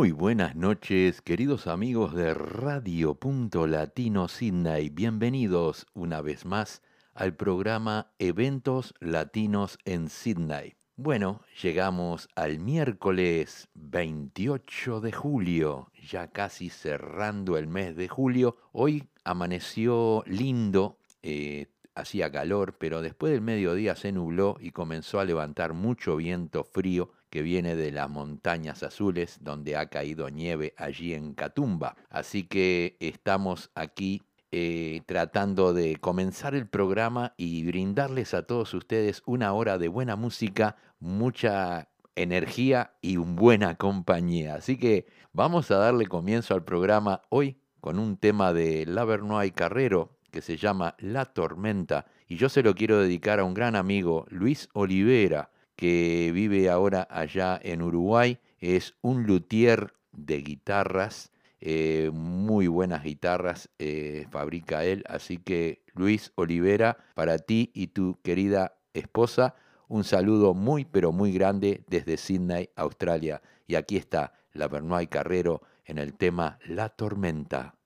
Muy buenas noches, queridos amigos de Radio Punto Latino Sydney. Bienvenidos una vez más al programa Eventos Latinos en Sydney. Bueno, llegamos al miércoles 28 de julio, ya casi cerrando el mes de julio. Hoy amaneció lindo, eh, hacía calor, pero después del mediodía se nubló y comenzó a levantar mucho viento frío que viene de las montañas azules donde ha caído nieve allí en Catumba. Así que estamos aquí eh, tratando de comenzar el programa y brindarles a todos ustedes una hora de buena música, mucha energía y buena compañía. Así que vamos a darle comienzo al programa hoy con un tema de Lavernoy Carrero que se llama La Tormenta y yo se lo quiero dedicar a un gran amigo, Luis Olivera, que vive ahora allá en Uruguay. Es un luthier de guitarras, eh, muy buenas guitarras eh, fabrica él. Así que Luis Olivera, para ti y tu querida esposa, un saludo muy pero muy grande desde Sydney, Australia. Y aquí está la Bernoy Carrero en el tema La Tormenta.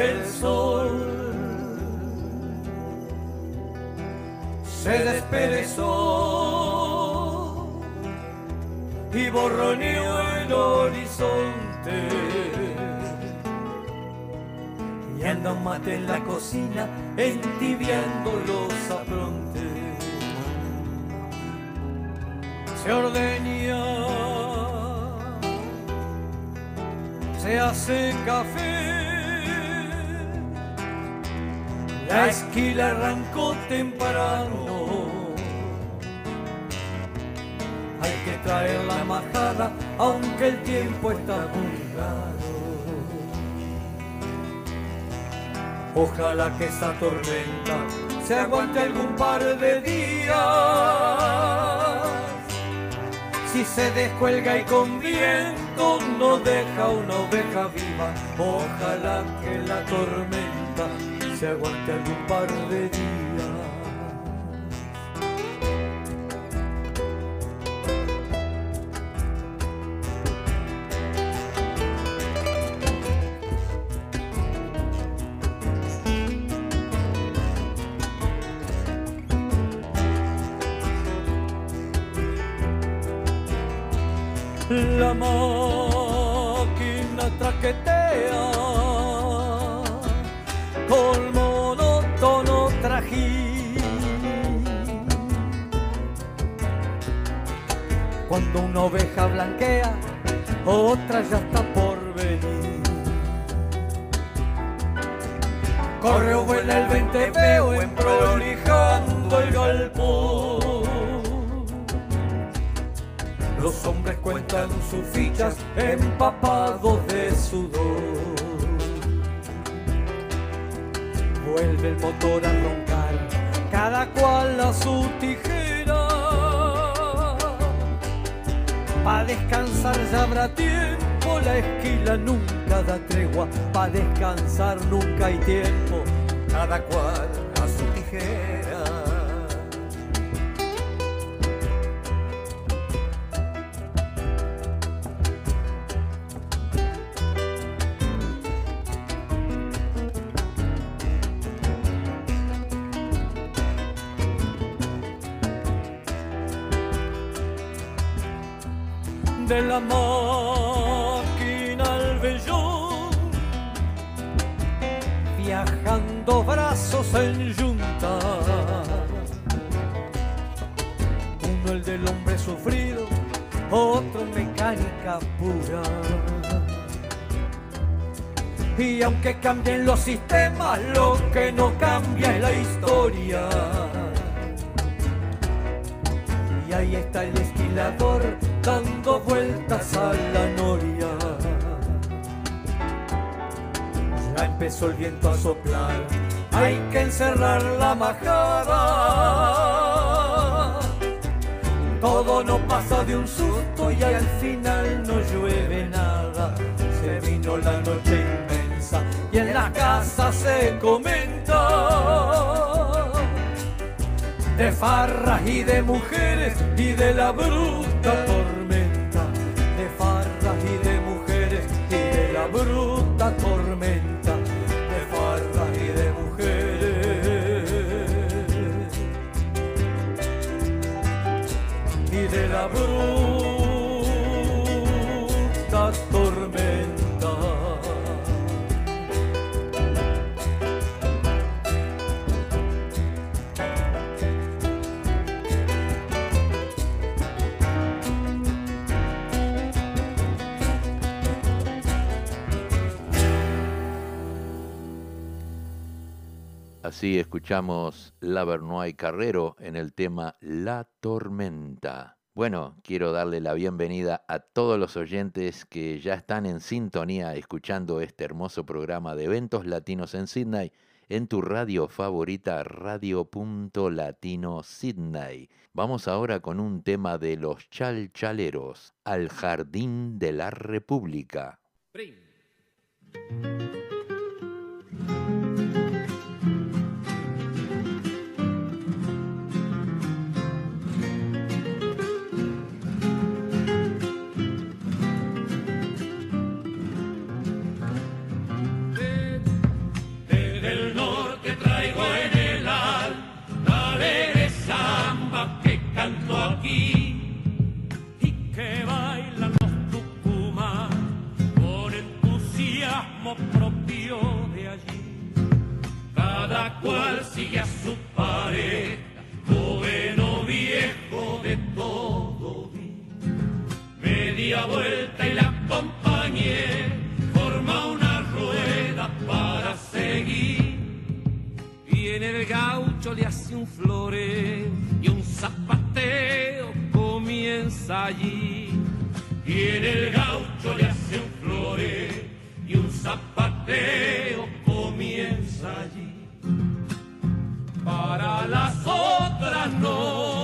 El sol. Se desperezó y borroneó el horizonte. Y anda un mate en la cocina entibiando los aprontes. Se ordeña se hace café la esquila arrancó temprano. Hay que traer la majada, aunque el tiempo está jugado. Ojalá que esta tormenta se aguante algún par de días. Si se descuelga y con viento no deja una oveja viva, ojalá que la tormenta se aguante algún par de días. Trajín. Cuando una oveja blanquea, otra ya está por venir. Corre o vuela el vente feo emprolijando el galpón. Los hombres cuentan sus fichas empapados de sudor. Vuelve el motor a roncar, cada cual a su tijera. Pa' descansar ya habrá tiempo, la esquila nunca da tregua. Pa' descansar nunca hay tiempo, cada cual a su tijera. La majada. Todo no pasa de un susto y al final no llueve nada. Se vino la noche inmensa y en la casa se comenta de farras y de mujeres y de la bruta tormenta, de farras y de mujeres y de la bruta tormenta, Así escuchamos Lavernoy Carrero en el tema La Tormenta. Bueno, quiero darle la bienvenida a todos los oyentes que ya están en sintonía escuchando este hermoso programa de eventos latinos en Sydney en tu radio favorita Radio.Latino Sydney. Vamos ahora con un tema de los chalchaleros, Al Jardín de la República. Cual sigue a su pareja, joven o viejo de todo Media vuelta y la acompañé, forma una rueda para seguir. Y en el gaucho le hace un floreo y un zapateo comienza allí. Y en el gaucho le hace un floreo y un zapateo comienza allí para las otras no,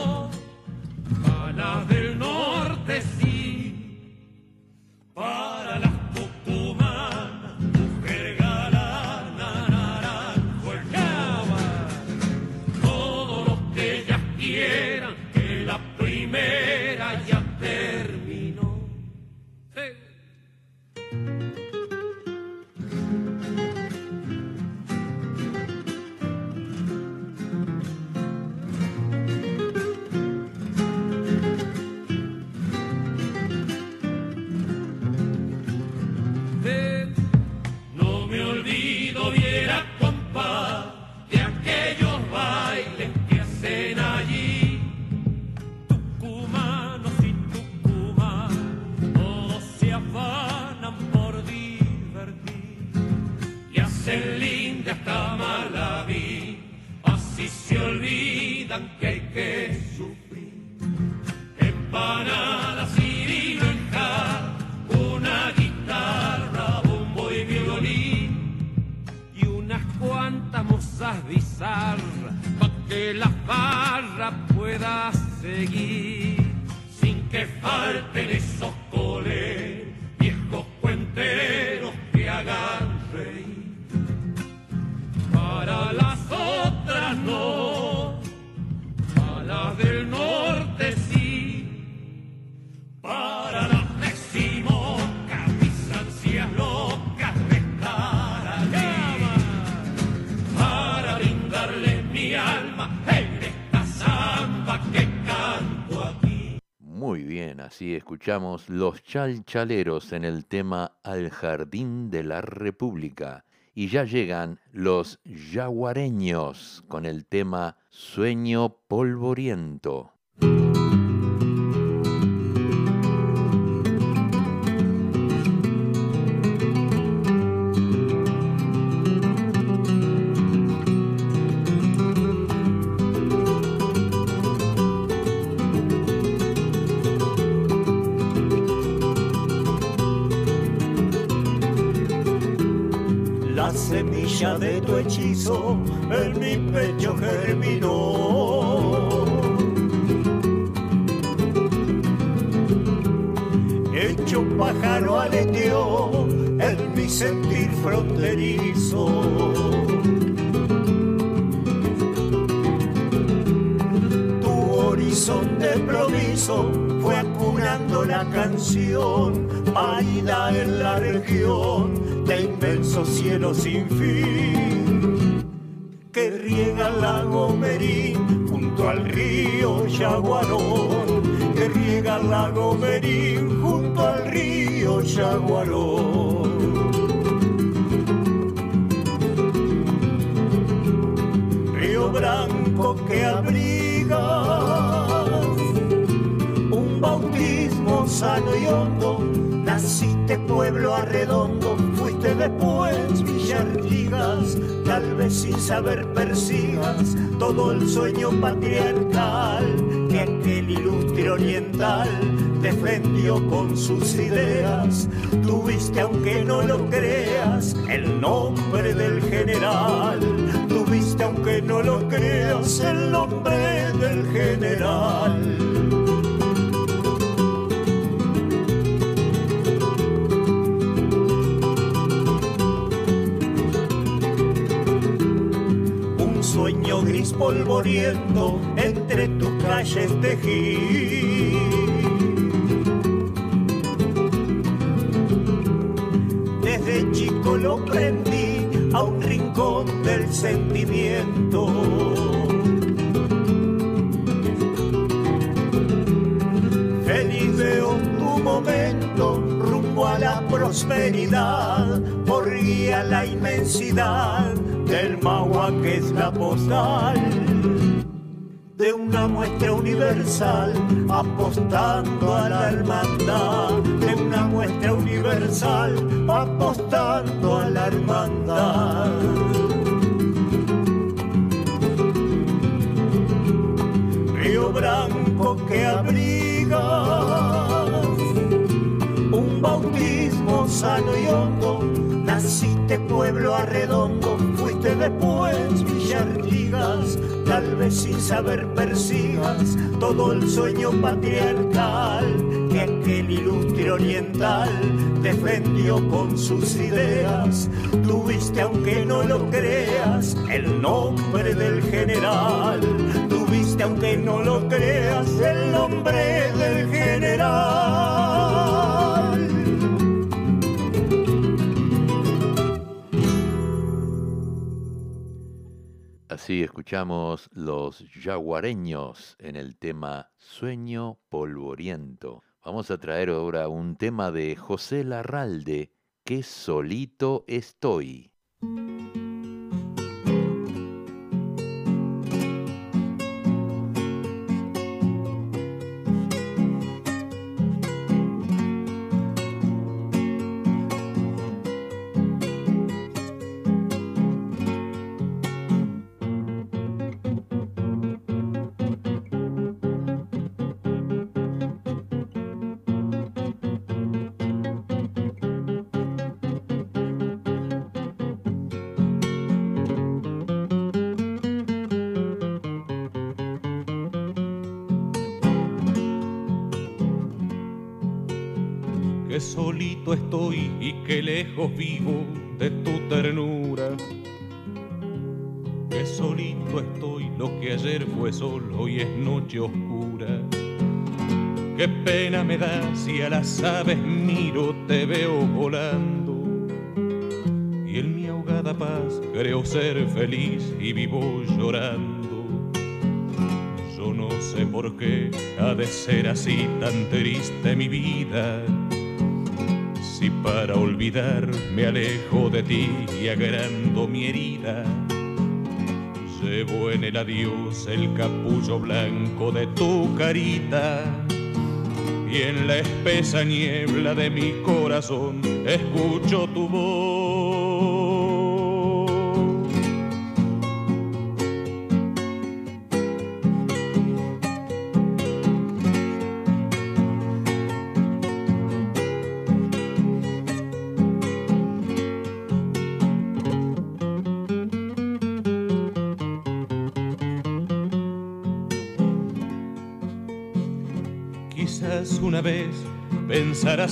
alma en esta que aquí. Muy bien, así escuchamos los chalchaleros en el tema Al Jardín de la República y ya llegan los yaguareños con el tema Sueño polvoriento. De tu hechizo en mi pecho germinó. Hecho pájaro aleteó en mi sentir fronterizo. son de proviso fue acunando la canción, parida en la región de inmenso cielo sin fin, que riega el lago Merín junto al río Yaguarón, que riega el lago Merín junto al río Yaguarón. Río Branco que abriga un bautismo sano y hondo, naciste pueblo arredondo, fuiste después Villartigas, tal vez sin saber persigas todo el sueño patriarcal que aquel ilustre oriental defendió con sus ideas. Tuviste, aunque no lo creas, el nombre del general. Tuviste, aunque no lo creas, el nombre del general. Polvoriento entre tus calles tejí. Desde chico lo prendí a un rincón del sentimiento. Feliz veo tu momento rumbo a la prosperidad, por guía la inmensidad del Magua que es la postal universal, apostando a la hermandad, de una muestra universal, apostando a la hermandad. Río Branco que abriga un bautismo sano y hondo, naciste pueblo arredondo, fuiste después Tal vez sin saber persigas todo el sueño patriarcal que aquel ilustre oriental defendió con sus ideas. Tuviste, aunque no lo creas, el nombre del general. Tuviste, aunque no lo creas, el nombre del general. Así escuchamos los yaguareños en el tema Sueño Polvoriento. Vamos a traer ahora un tema de José Larralde, que solito estoy. Solito estoy y que lejos vivo de tu ternura. Que solito estoy, lo que ayer fue sol, hoy es noche oscura. Qué pena me da si a las aves miro, te veo volando. Y en mi ahogada paz creo ser feliz y vivo llorando. Yo no sé por qué ha de ser así tan triste mi vida. Si para olvidar me alejo de ti y agrando mi herida, llevo en el adiós el capullo blanco de tu carita. Y en la espesa niebla de mi corazón escucho tu voz.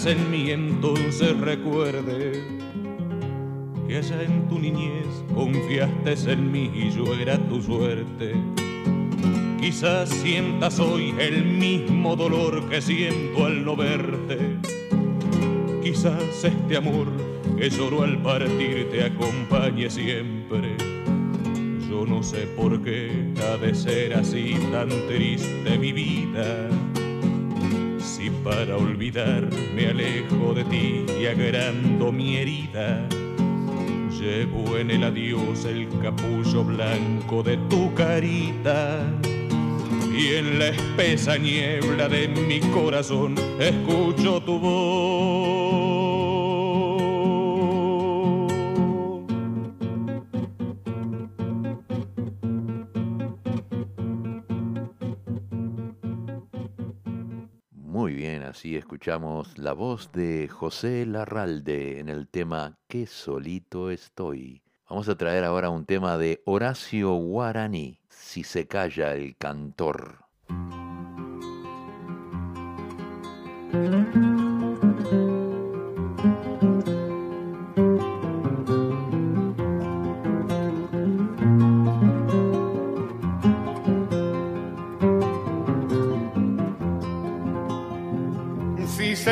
En mí, entonces recuerde que allá en tu niñez confiaste en mí y yo era tu suerte. Quizás sientas hoy el mismo dolor que siento al no verte. Quizás este amor que lloró al partir te acompañe siempre. Yo no sé por qué ha de ser así tan triste mi vida. Si para olvidar me alejo de ti y agrando mi herida Llevo en el adiós el capullo blanco de tu carita. Y en la espesa niebla de mi corazón escucho tu voz. Así escuchamos la voz de José Larralde en el tema Qué solito estoy. Vamos a traer ahora un tema de Horacio Guaraní, Si se calla el cantor.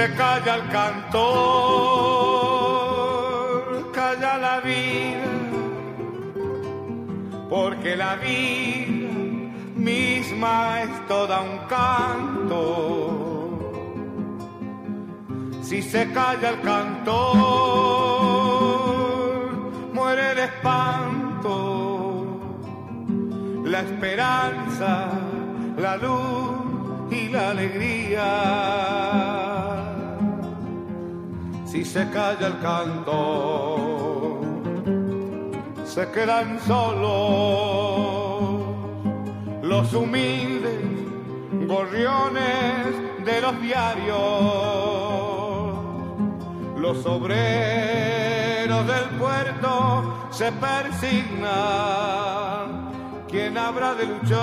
Se calla el cantor, calla la vida, porque la vida misma es toda un canto. Si se calla el cantor, muere el espanto, la esperanza, la luz y la alegría si se calla el canto, se quedan solos los humildes gorriones de los diarios, los obreros del puerto se persignan, ¿quién habrá de luchar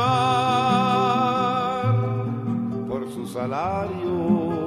por su salario?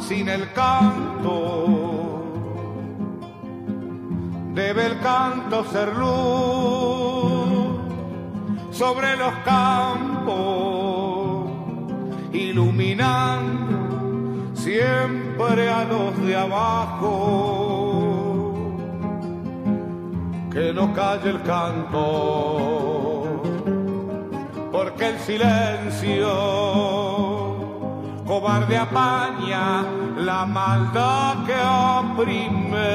Sin el canto. Debe el canto ser luz sobre los campos, iluminando siempre a los de abajo. Que no calle el canto, porque el silencio cobarde apaña la maldad que oprime.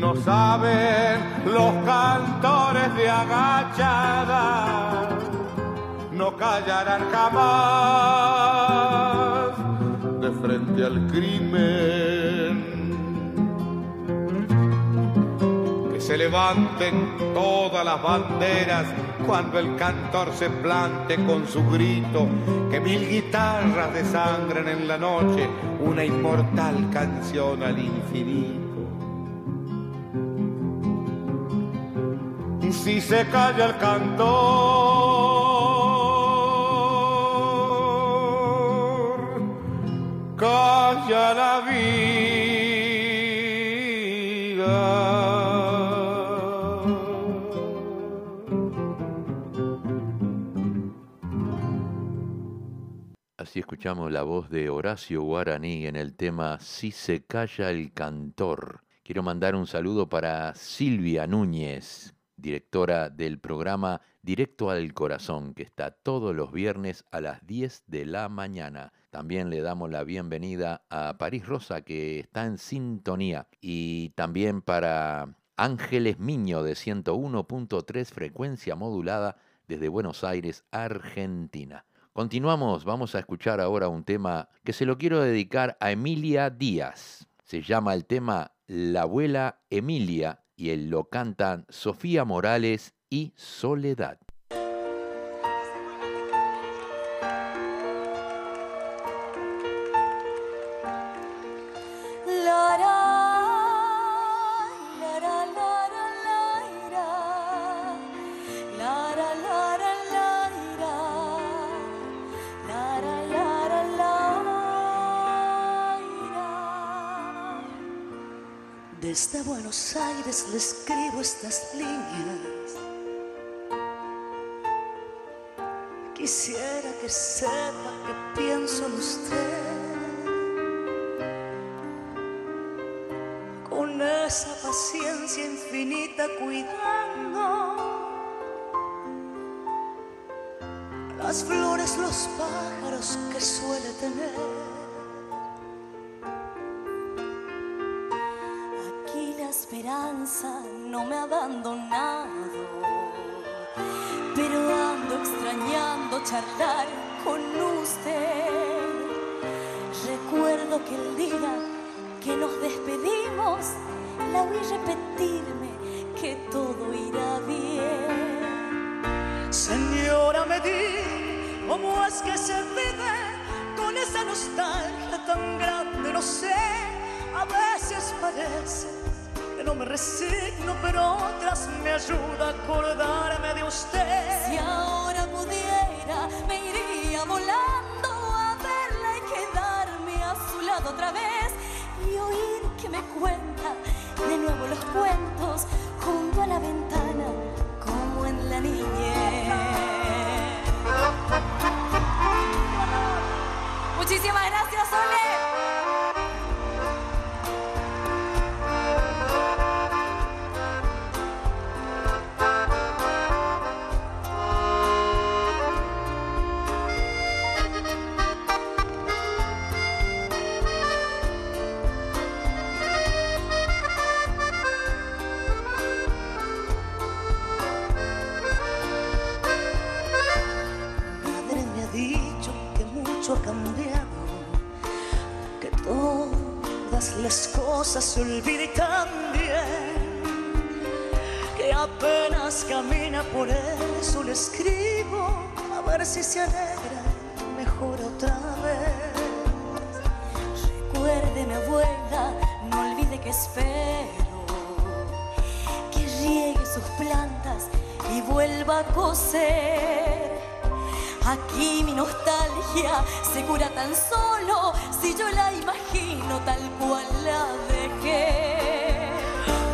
No saben los cantores de agachada, no callarán jamás de frente al crimen. Levanten todas las banderas cuando el cantor se plante con su grito, que mil guitarras desangren en la noche una inmortal canción al infinito. Si se calla el cantor, calla la vida. Escuchamos la voz de Horacio Guaraní en el tema Si se calla el cantor. Quiero mandar un saludo para Silvia Núñez, directora del programa Directo al Corazón, que está todos los viernes a las 10 de la mañana. También le damos la bienvenida a París Rosa, que está en sintonía. Y también para Ángeles Miño, de 101.3 frecuencia modulada, desde Buenos Aires, Argentina. Continuamos, vamos a escuchar ahora un tema que se lo quiero dedicar a Emilia Díaz. Se llama el tema La abuela Emilia y él lo cantan Sofía Morales y Soledad. Aires le escribo estas líneas. Quisiera que sepa que pienso en usted. Con esa paciencia infinita cuidando las flores, los pájaros que suele tener. Me ha abandonado, pero ando extrañando charlar con usted. Recuerdo que el día que nos despedimos, la vi repetirme que todo irá bien. Señora, me di cómo es que se vive con esa nostalgia tan grande, no sé, a veces parece no me resigno, pero otras me ayuda a acordarme de usted. Si ahora pudiera, me iría volando a verla y quedarme a su lado otra vez y oír que me cuenta de nuevo los cuentos junto a la ventana, como en la niñez. Muchísimas gracias, Ole. Nostalgia se cura tan solo si yo la imagino tal cual la dejé.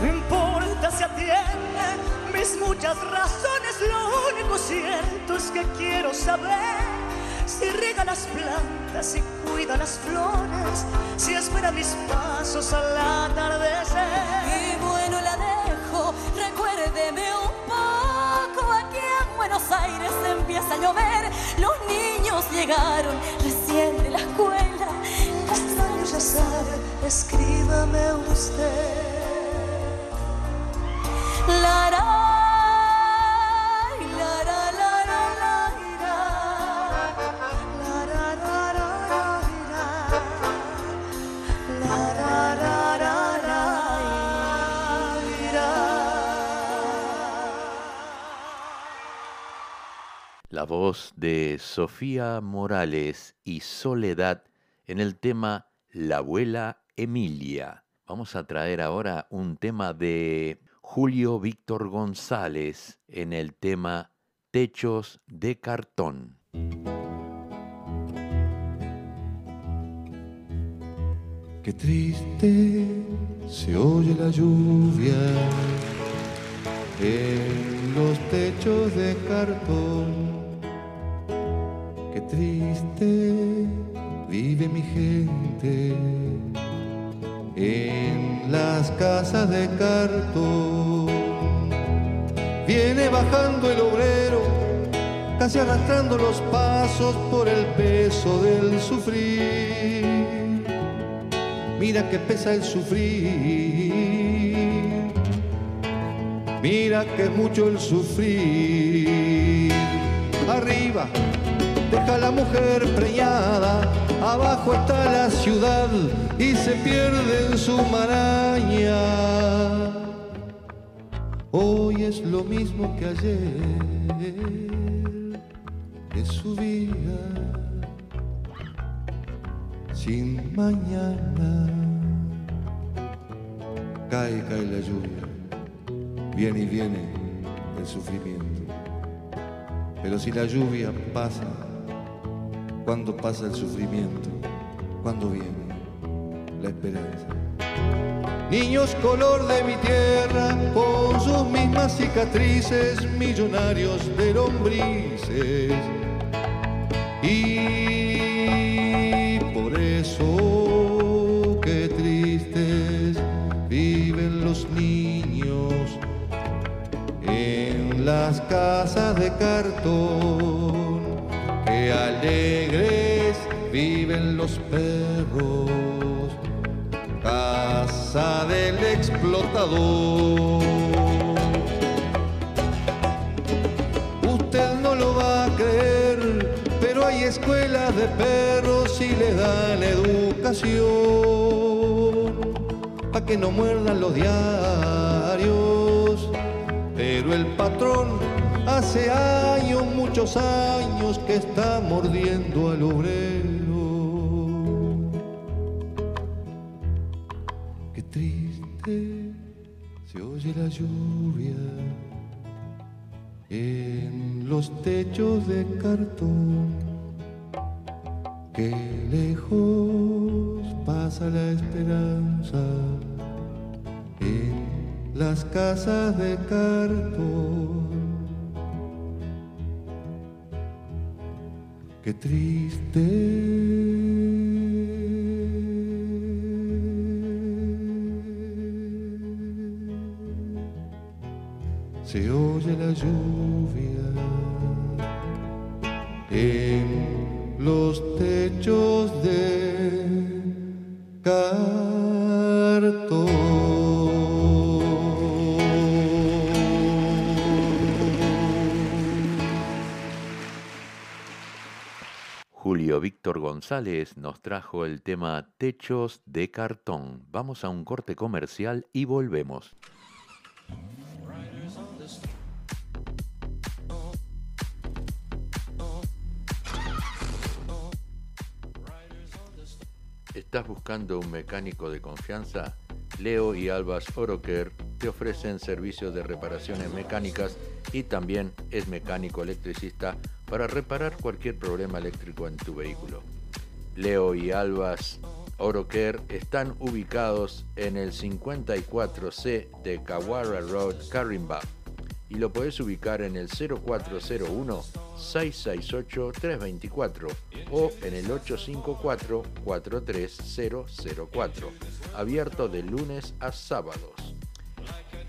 No importa si atiende mis muchas razones, lo único cierto es que quiero saber si riega las plantas, si cuida las flores, si espera mis pasos al atardecer. Empieza a llover, los niños llegaron recién de la escuela ya sabe, escríbame usted. La, la, La voz de Sofía Morales y Soledad en el tema la abuela Emilia. Vamos a traer ahora un tema de Julio Víctor González en el tema Techos de cartón. Qué triste se oye la lluvia en los techos de cartón. Triste vive mi gente en las casas de cartón. Viene bajando el obrero, casi arrastrando los pasos por el peso del sufrir. Mira que pesa el sufrir. Mira que mucho el sufrir. Arriba deja la mujer preñada, abajo está la ciudad y se pierde en su maraña. Hoy es lo mismo que ayer, es su vida sin mañana. Cae, cae la lluvia, viene y viene el sufrimiento. Pero si la lluvia pasa, ¿cuándo pasa el sufrimiento? ¿Cuándo viene la esperanza? Niños color de mi tierra, con sus mismas cicatrices, millonarios de lombrices. Y por eso, qué tristes viven los niños en las casas de cartón. Alegres viven los perros casa del explotador. Usted no lo va a creer, pero hay escuelas de perros y le dan educación para que no muerdan los diarios. Pero el patrón hace años, muchos años que está mordiendo al obrero. se oye la lluvia en los techos de cartón. Qué lejos pasa la esperanza en las casas de cartón. Qué triste se oye la lluvia en los techos de cartón. Víctor González nos trajo el tema Techos de cartón. Vamos a un corte comercial y volvemos. ¿Estás buscando un mecánico de confianza? Leo y Albas Oroker te ofrecen servicios de reparaciones mecánicas y también es mecánico electricista para reparar cualquier problema eléctrico en tu vehículo. Leo y Albas Oroker están ubicados en el 54C de Kawara Road, Carimba y lo puedes ubicar en el 0401-668-324 o en el 854-43004, abierto de lunes a sábados.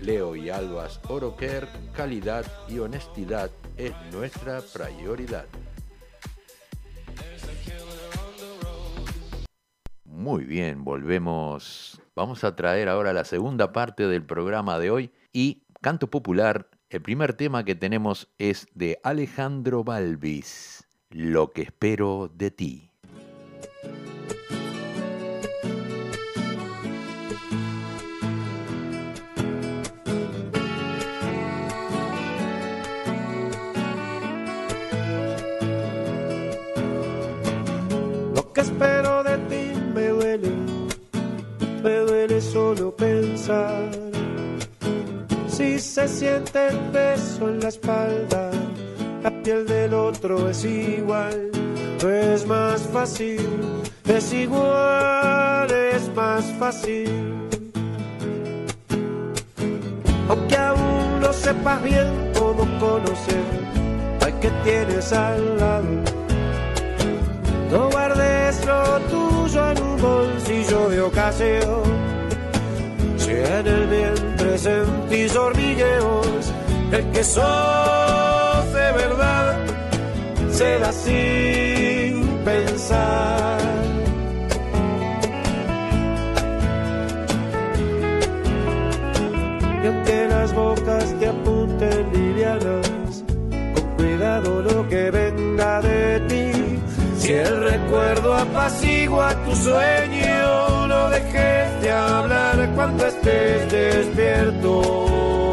Leo y Albas Oroquer, calidad y honestidad es nuestra prioridad. Muy bien, volvemos. Vamos a traer ahora la segunda parte del programa de hoy y canto popular el primer tema que tenemos es de Alejandro Balvis, Lo que espero de ti. Solo pensar. Si se siente el peso en la espalda, la piel del otro es igual, no es más fácil, es igual, es más fácil. Aunque aún no sepas bien cómo conocer al que tienes al lado, no guardes lo tuyo en un bolsillo de ocasión si en el vientre sentís hormigueos, el que sos de verdad se da sin pensar. Y aunque las bocas te apunten livianas, con cuidado lo que venga de ti. Si el recuerdo apacigua tu sueño, no dejes de hablar cuando estés despierto.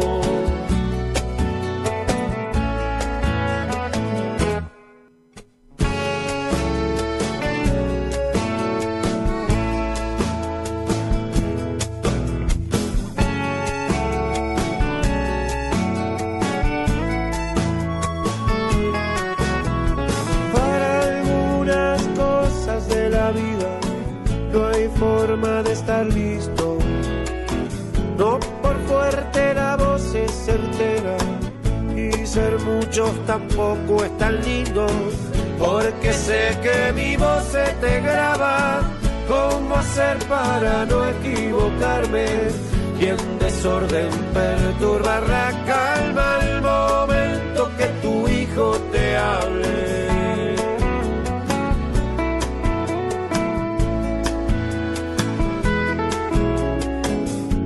tampoco es tan lindo, porque sé que mi voz se te graba. ¿Cómo hacer para no equivocarme? Y en desorden perturba la calma al momento que tu hijo te hable.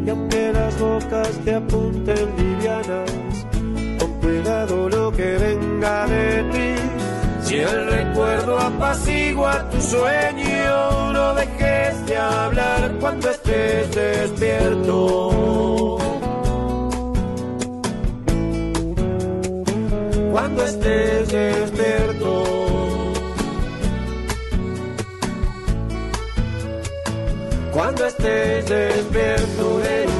Y aunque las bocas te apunten Si el recuerdo apacigua tu sueño, no dejes de hablar cuando estés despierto. Cuando estés despierto. Cuando estés despierto. Eh.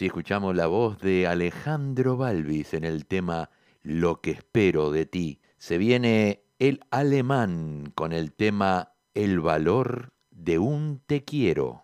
Así escuchamos la voz de Alejandro Balvis en el tema Lo que espero de ti. Se viene el alemán con el tema El valor de un te quiero.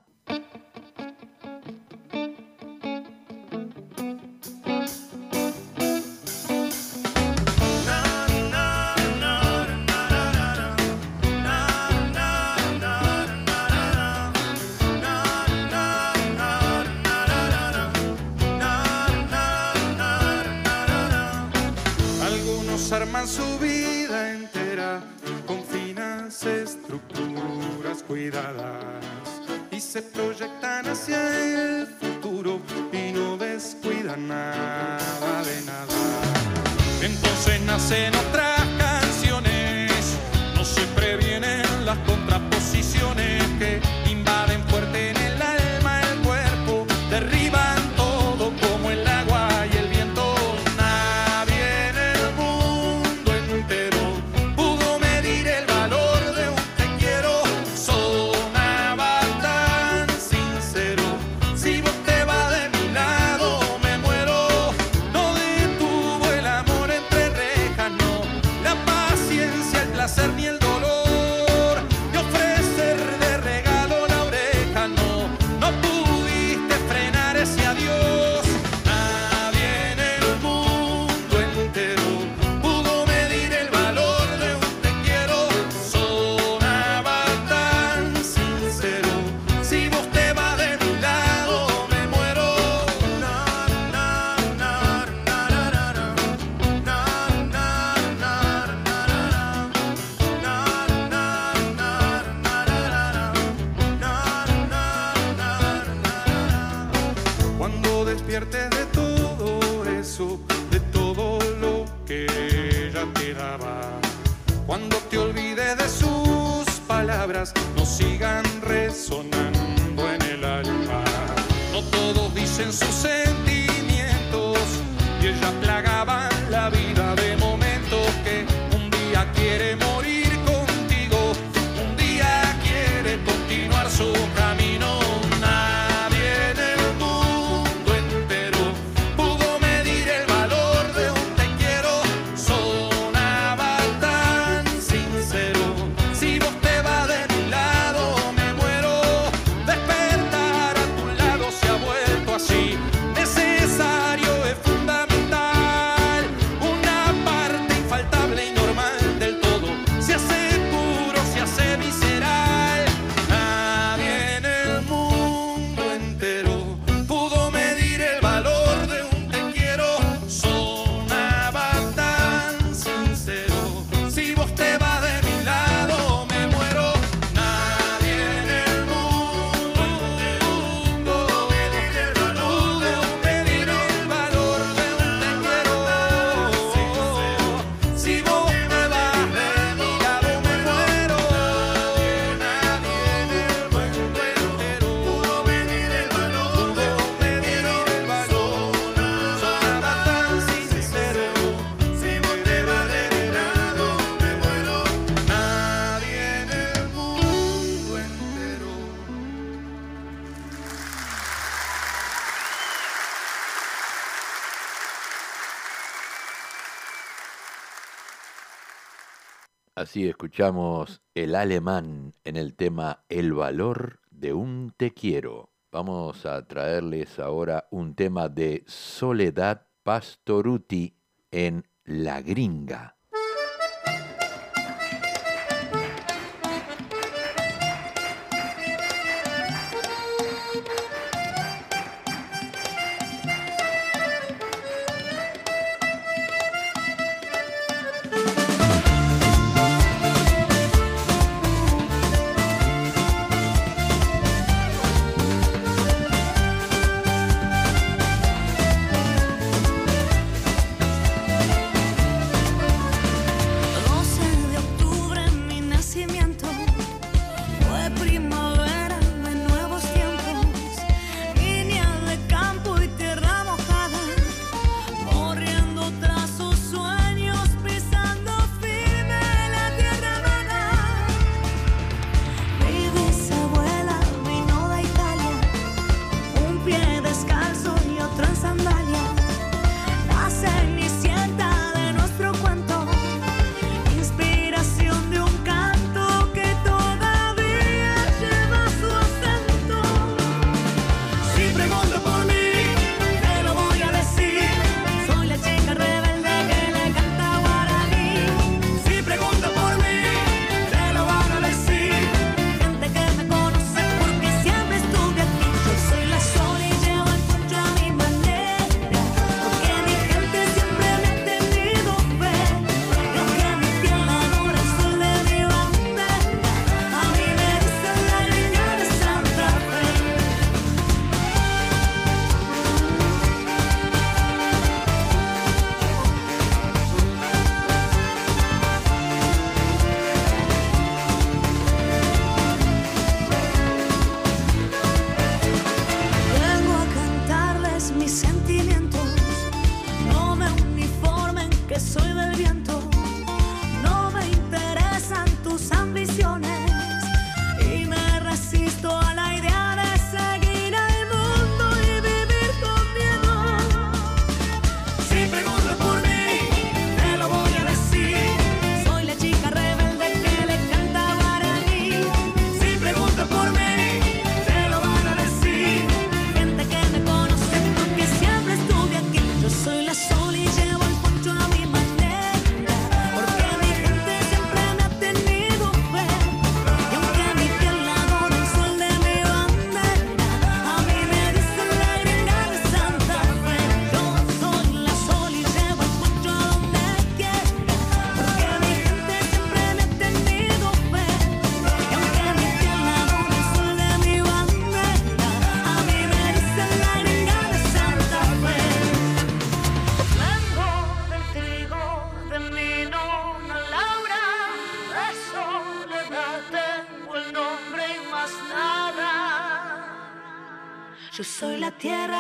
se proyectan hacia el futuro y no descuidan nada de nada. Entonces nacen otras Así escuchamos el alemán en el tema El valor de un te quiero. Vamos a traerles ahora un tema de Soledad Pastoruti en La Gringa.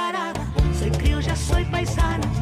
parada. Soy crio, já soy paisana.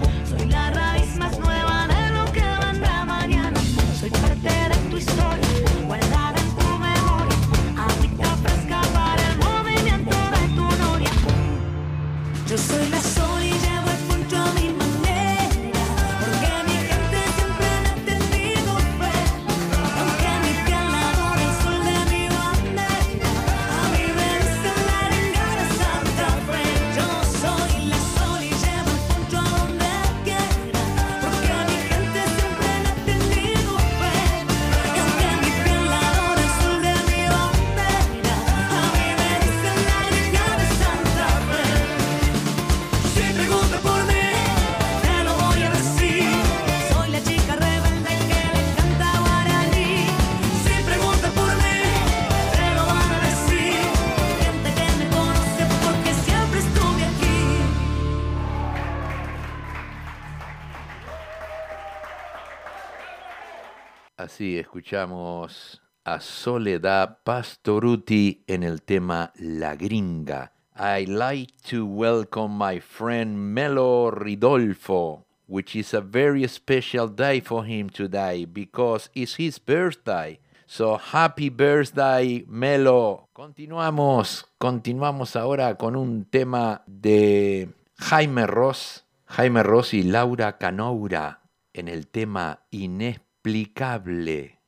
Escuchamos a Soledad Pastoruti en el tema La Gringa. I like to welcome my friend Melo Ridolfo, which is a very special day for him today because it's his birthday. So happy birthday, Melo. Continuamos, continuamos ahora con un tema de Jaime Ross, Jaime Ross y Laura Canoura en el tema Inés inexplicable.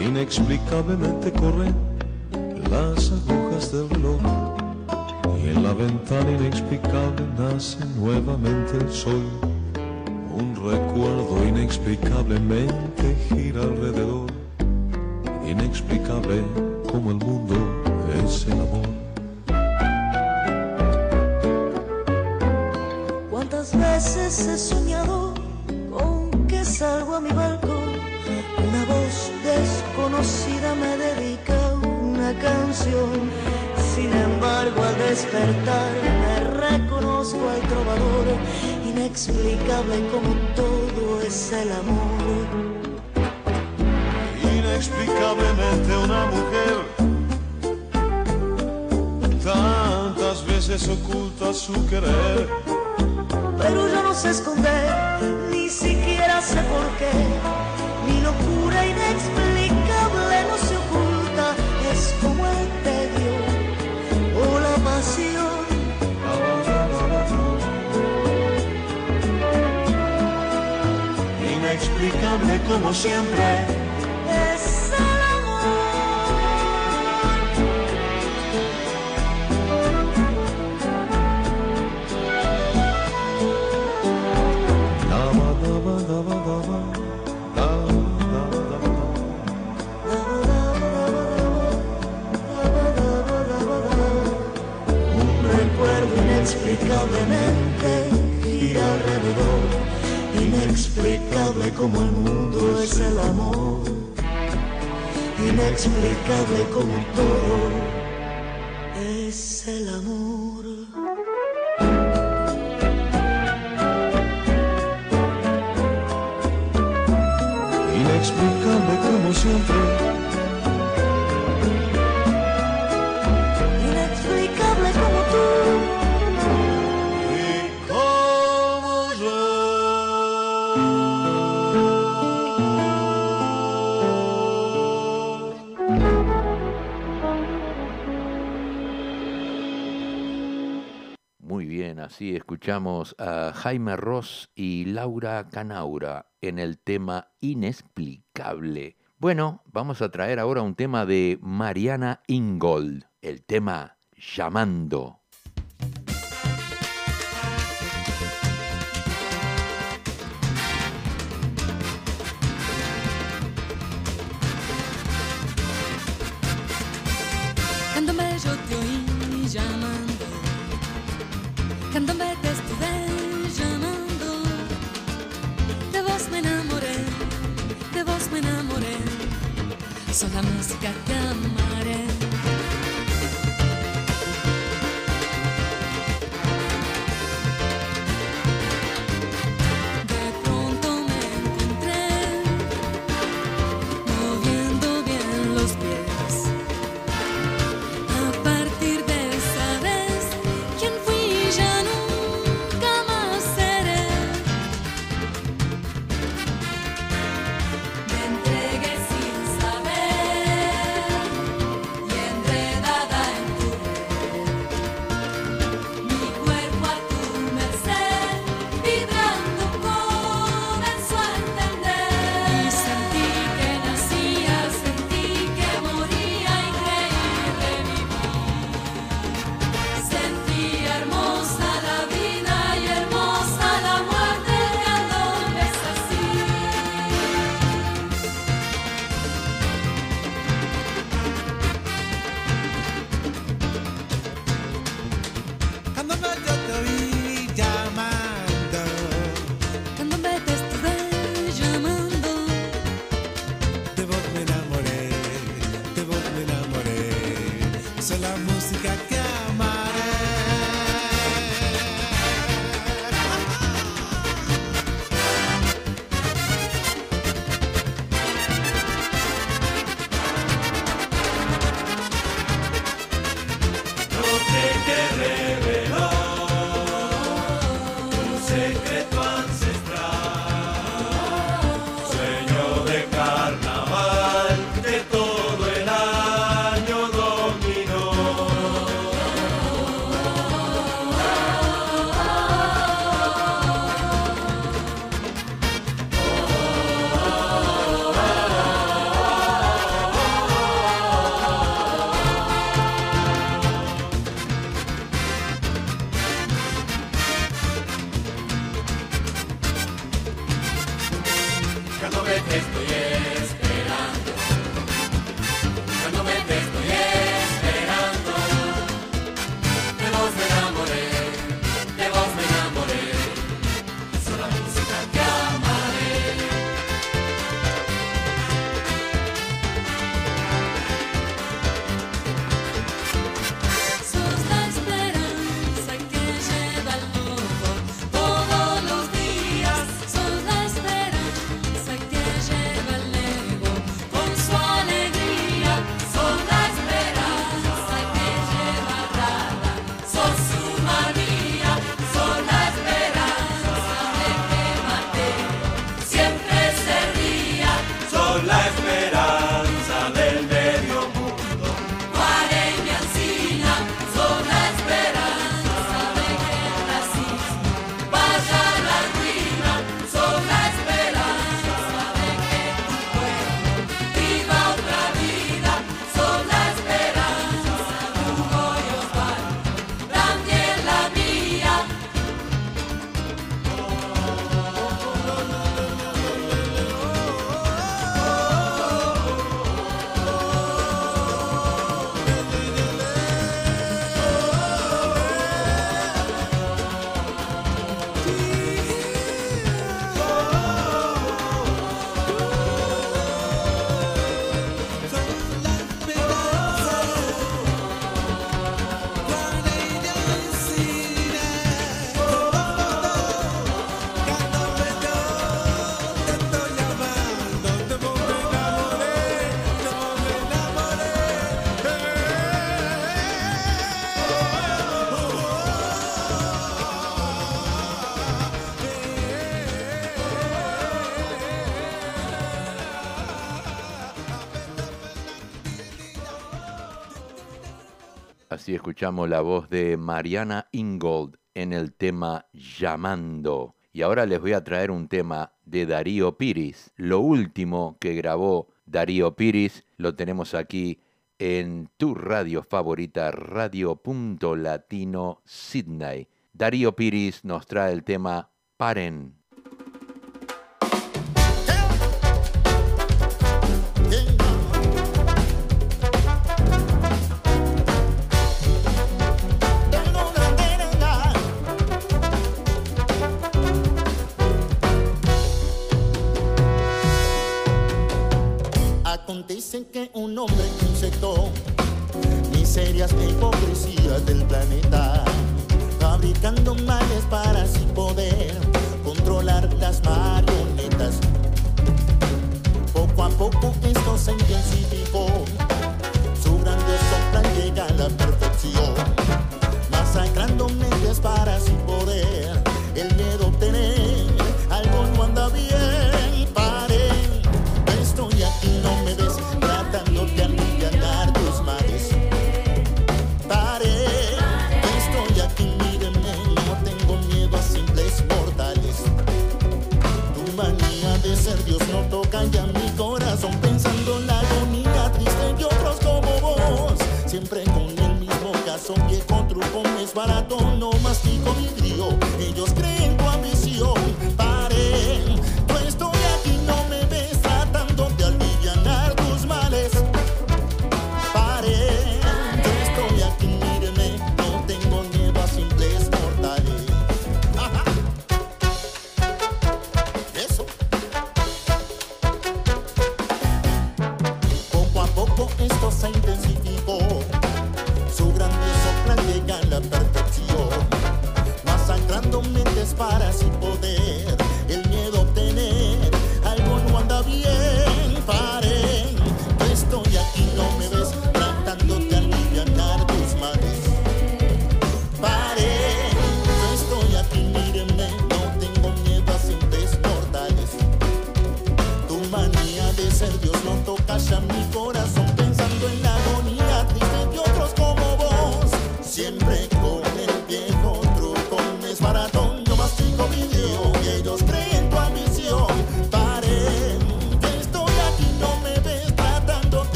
Inexplicablemente corren las agujas del reloj y en la ventana inexplicable nace nuevamente el sol, un recuerdo inexplicablemente gira alrededor, inexplicable como el mundo es el amor. ¿Cuántas veces he soñado con que salgo a mi balcón? Una voz desconocida me dedica una canción. Sin embargo, al despertar me reconozco al trovador, inexplicable como su querer. Pero yo no sé esconder, ni siquiera sé por qué. Mi locura inexplicable no se oculta, es como el tedio o la pasión. Inexplicable como siempre. Inexplicablemente gira alrededor, inexplicable como el mundo es el amor, inexplicable como todo es el amor. Inexplicable como siempre. Así escuchamos a Jaime Ross y Laura Canaura en el tema Inexplicable. Bueno, vamos a traer ahora un tema de Mariana Ingold, el tema Llamando. Son la música que escuchamos la voz de Mariana Ingold en el tema Llamando. Y ahora les voy a traer un tema de Darío Piris. Lo último que grabó Darío Piris lo tenemos aquí en tu radio favorita, Radio Punto Latino Sydney. Darío Piris nos trae el tema Paren. dicen que un hombre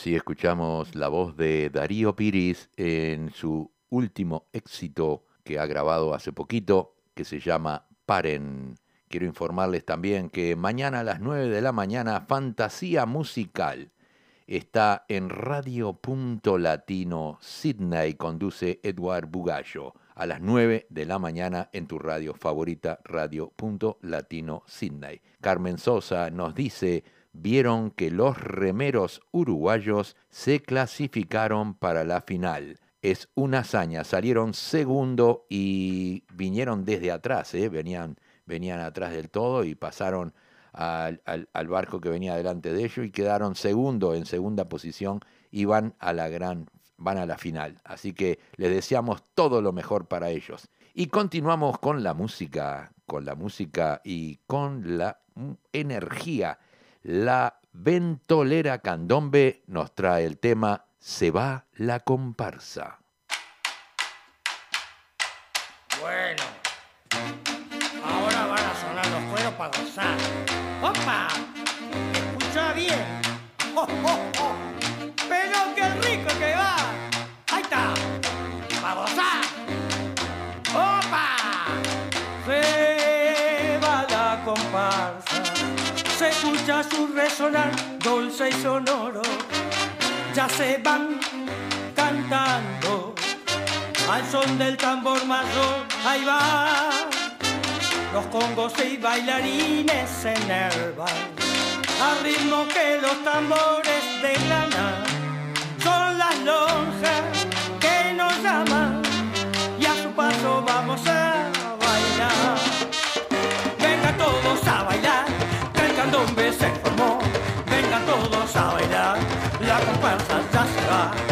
Así escuchamos la voz de Darío Piris en su último éxito que ha grabado hace poquito, que se llama Paren. Quiero informarles también que mañana a las 9 de la mañana Fantasía Musical está en Radio Punto Latino Sydney, conduce Edward Bugallo a las 9 de la mañana en tu radio favorita, Radio Punto Latino Sydney. Carmen Sosa nos dice vieron que los remeros uruguayos se clasificaron para la final. Es una hazaña, salieron segundo y vinieron desde atrás, ¿eh? venían, venían atrás del todo y pasaron al, al, barco que venía delante de ellos y quedaron segundo en segunda posición y van a la gran van a la final. Así que les deseamos todo lo mejor para ellos. Y continuamos con la música, con la música y con la energía la ventolera candombe nos trae el tema Se va la comparsa. Bueno, ahora van a sonar los cueros para gozar. ¡Opa! Escucha bien. ¡Oh, oh, oh! Pero qué rico que va. Escucha su resonar dulce y sonoro. Ya se van cantando al son del tambor mayor. Ahí va, los congos y bailarines se enervan al ritmo que los tambores de grana son las lonjas todos a bailar, la comparsa ya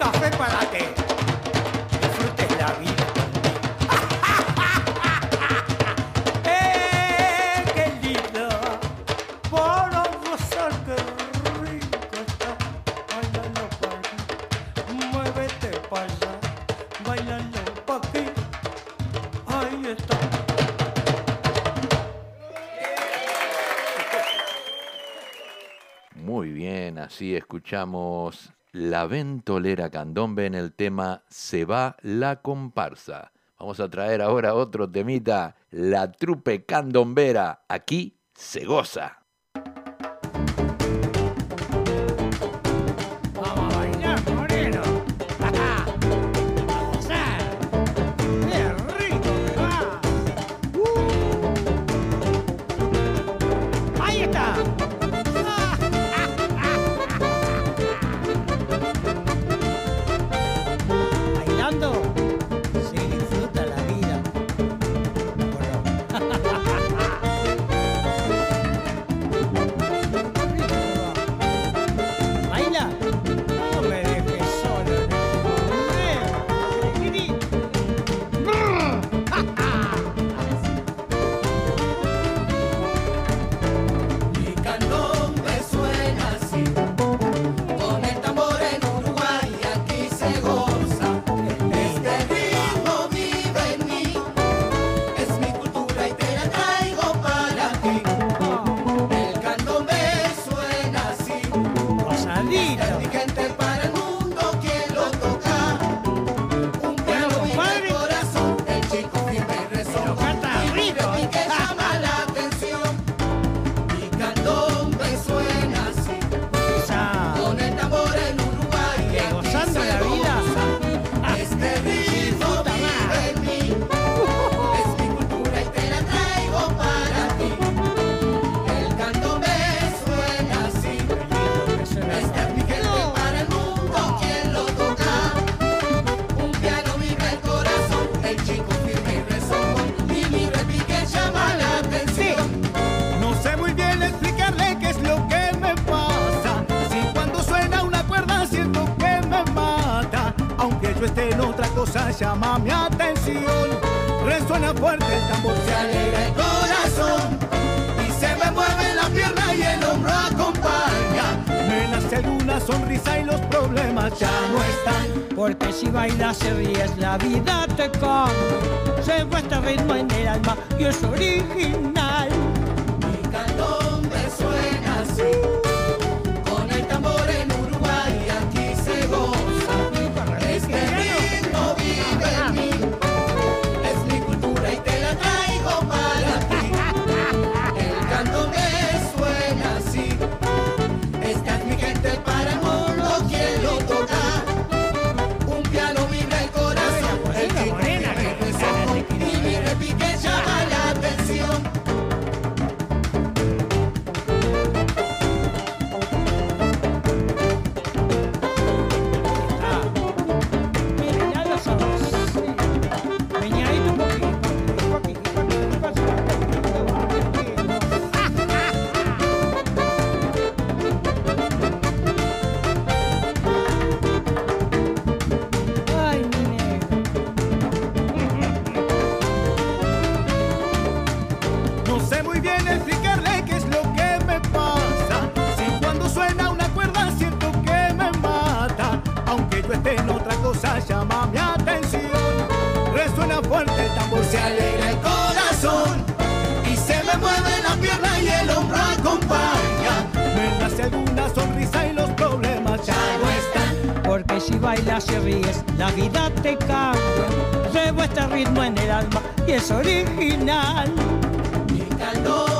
café para que disfrutes la vida. ¡Eh, qué lindo! Por gozar, qué rico está. Bailalo pa' aquí, muévete pa' allá. Bailalo pa' aquí, ahí está. Muy bien, así escuchamos la ventolera candombe en el tema Se va la comparsa. Vamos a traer ahora otro temita, la trupe candombera. Aquí se goza. si bailas y ríes la vida te come. Se pues va ritmo en el alma y es original. en otra cosa llama mi atención. Resuena fuerte el tambor, se alegra el corazón y se me mueve la pierna y el hombro acompaña. Me nace alguna sonrisa y los problemas ya no están. Porque si bailas y ríes, la vida te cambia. Llevo este ritmo en el alma y es original. Mi calor.